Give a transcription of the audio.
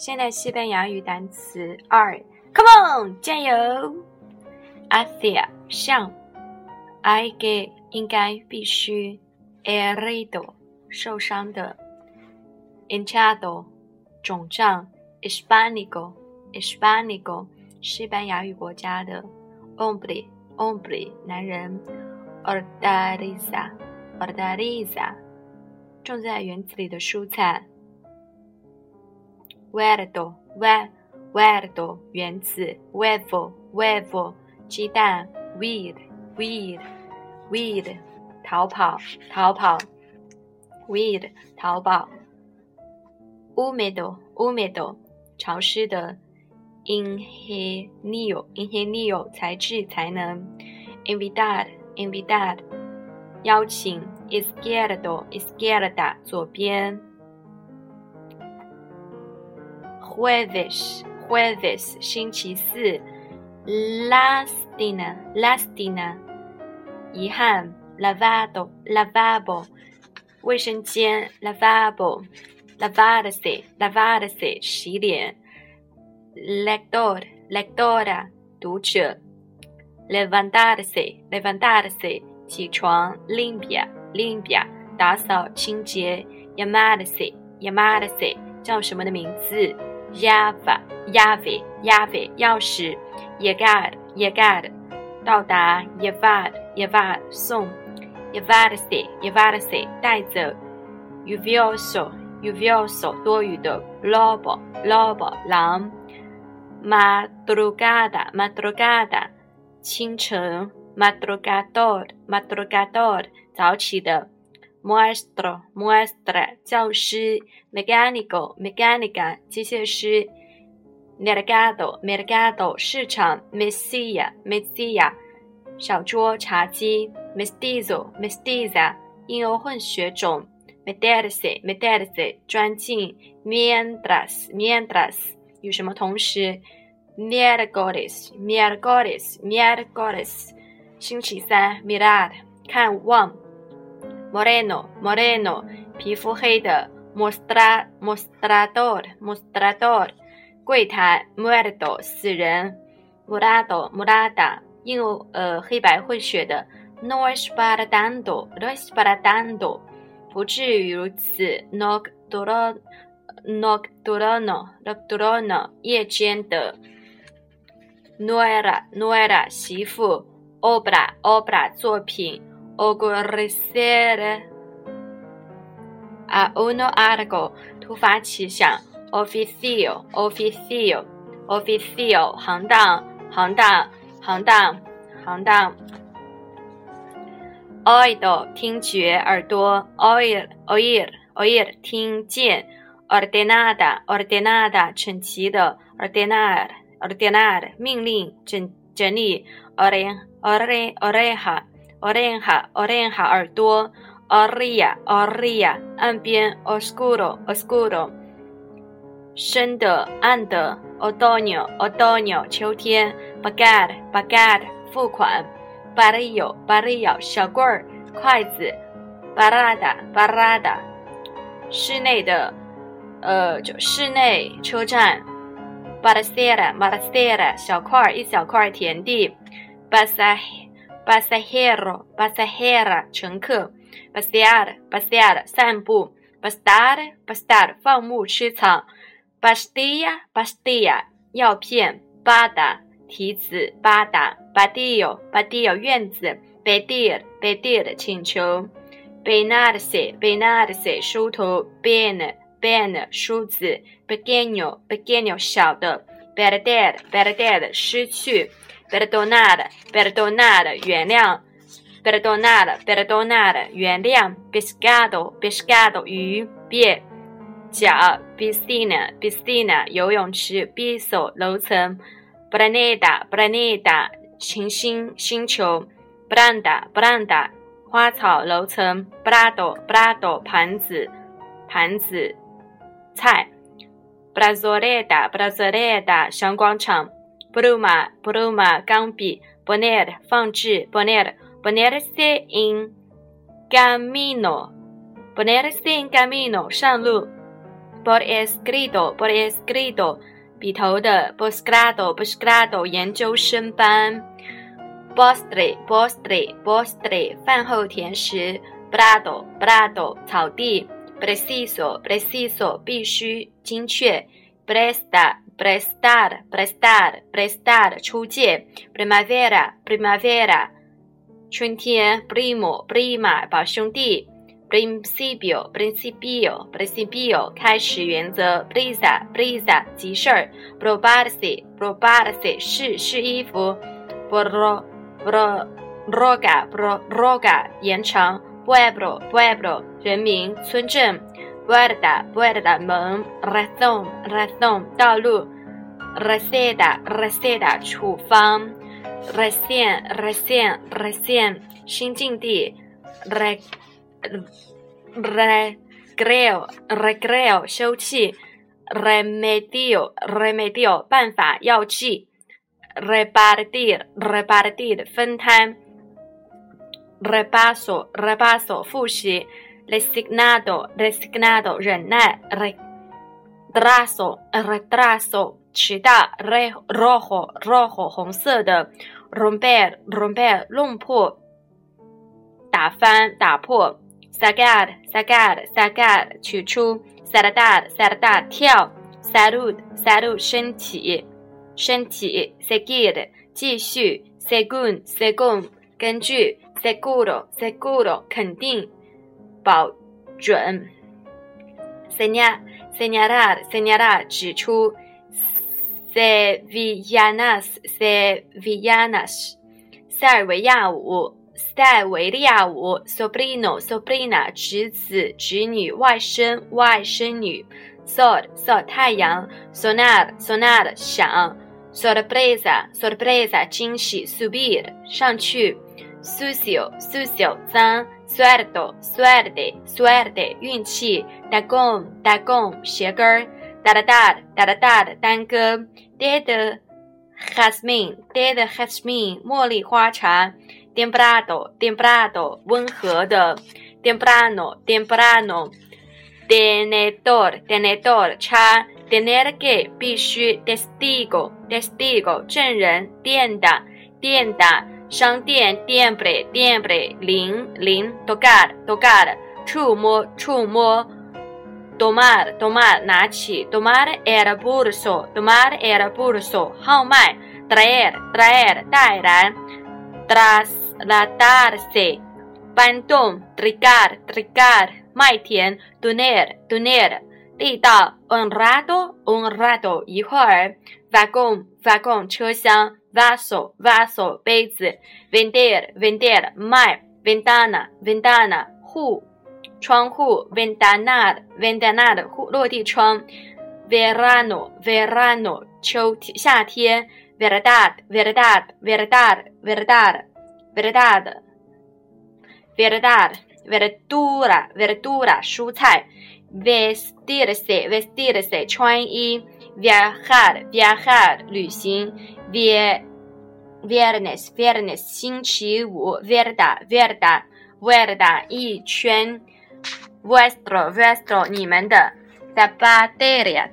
现代西班牙语单词二，Come on，加油！Hacia 向，I que 应该必须，herido 受伤的，Enchado 肿胀，Hispanico Hispanico 西班牙语国家的，hombre hombre 男人，hortaliza hortaliza 种在园子里的蔬菜，huerto hue huerto 园子，huevo huevo 鸡蛋，weed weed weed 逃跑逃跑，weed 逃跑，húmedo húmedo 潮湿的，ingenio ingenio 才智才能，invitar invitar 邀请，izquierdo izquierda 左边，jueves jueves 星期四，lastina lastina 遗憾，lavado lavabo 卫生间，lavabo lavarse lavarse 洗脸，lector lectora 读者，levantarse levantarse 起床，limpia limpia 打扫清洁，llamarse llamarse 叫什么的名字，llave llave llave 钥匙，llegar llegar 到达，llevar llevar 送，Yevadse Yevadse 带走，lluvioso lluvioso 多余的，lobo lobo 狼，madrugada madrugada 清晨。madrugador madrugador 早起的，maestro maestra 教师，mecánico mecánica 机械师，mercado mercado 市场，mesilla mesilla 小桌茶几，mestizo mestiza 婴儿混血种，meterse meterse 钻进，mientras mientras 与什么同时，miércoles miércoles miércoles 星期三，mirar 看望，moreno moreno 皮肤黑的 Mostra, mostrador, mostrador，柜台，muerto 死人，murado murada 印呃黑白混血的，no es para tanto no es para tanto 不至于如此，nocturno nocturno nocturno 夜间的，nuera nuera 媳妇。obra obra 作品，ocurrir a uno algo 突发奇想，oficio oficio oficio 行当行当行当行当，oído 听觉耳朵，oír oír oír 听见，ordenada ordenada 整齐的，ordenar ordenar 命令整整理，oren ore oreja oreja oreja 耳朵，orilla orilla 岸边，oscuro oscuro 深的暗的，otoño otoño 秋天，pagar pagar 付款，barrio barrio 小棍儿筷子，parada parada 室内的呃就室内车站，baracera baracera 小块儿一小块田地。，basa pasajera 乘客，pasear pasear 散步，pastar pastar 放牧吃草，pastilla pastilla 药片，bada 提子，bada badillo badillo 院子，pedir pedir 请求，peinarse peinarse 梳头；ben, ben，梳子，pequeño pequeño 小的，perder perder 失去。Perdonar, perdonar 原谅，perdonar, perdonar 原谅，pescado, pescado 鱼鳖，脚，piscina, piscina 游泳池，piso 楼层，planeta, planeta 行星星球 Branda, Branda，花草楼层，plato, plato 盘子盘子菜 brazoleta, brazoleta, 小广场。Bruma, Bruma 钢笔，Boner 放置，Poner Ponerse in camino, Ponerse in camino 上路 por escrito por escrito 笔头的，BOS GRADO，BOS GRADO 研究生班，postre postre postre 饭后甜食，brado brado 草地，preciso preciso 必须精确 presta prestar prestar prestar 出借，primavera primavera 春天，primo prima 表兄弟。principio principio principio 开始原则，prisa prisa 急事儿，probarse probarse 试试衣服，pro pro roga pro roga 延长，pueblo pueblo 人民村镇，puerta puerta 门，razón razón 道路，receta receta 处方，recién recién recién 新境地，re recreo recreo 休憩，remedio remedio 办法药剂，repartir repartir 分摊，repaso repaso 复习，resignado resignado 忍耐，retraso retraso 迟到 re rojo rojo 红色的，romper romper 弄破，打翻打破。sacar sacar sacar 取出，saltar saltar 跳，salud salud 身体身体，seguir 继续，según según 根据，seguro seguro 肯定保准，señal señalar señalar 指出，sevillanas sevillanas 塞尔维亚舞。塞尔维利亚舞，sobrino sobrina 侄子侄女外甥外甥女，sol sol 太阳，sonar sonar 响，sorpresa sorpresa 惊喜，subir 上去，sucio sucio 脏，suerte suerte suerte 运气，dagon dagon 鞋跟儿，dadad dadad 单歌，dead jasmine dead jasmine 茉莉花茶。Temprado, Temprado 温和的，temprano temprano tenedor tenedor 叉，tener que 必须，testigo testigo 证人，店的店的，商店，tiembre tiembre 铃铃，tocar tocar 触摸触摸，tomar tomar 拿起，tomar el pulso tomar el pulso 号脉，traer traer 带来，tras latarse, bandón, trigar, trigar, 麦田，doner, doner， 地道，honrado, honrado，一会儿，vagón, vagón，车厢，vaso, vaso，杯子，vender, vender，卖，ventana, ventana，户，窗户，ventanar, ventanar，户落地窗，verano, verano，秋天夏天，verdad, verdad, verdad, verdad。verdad, verdad, verdura, verdura, 蔬菜，vestirse, vestirse, 穿衣，viajar, viajar, 旅行，viernes, viernes, 星期五，verda, verda, verda, 一圈，vuestro, vuestro, 你们的，zapateria,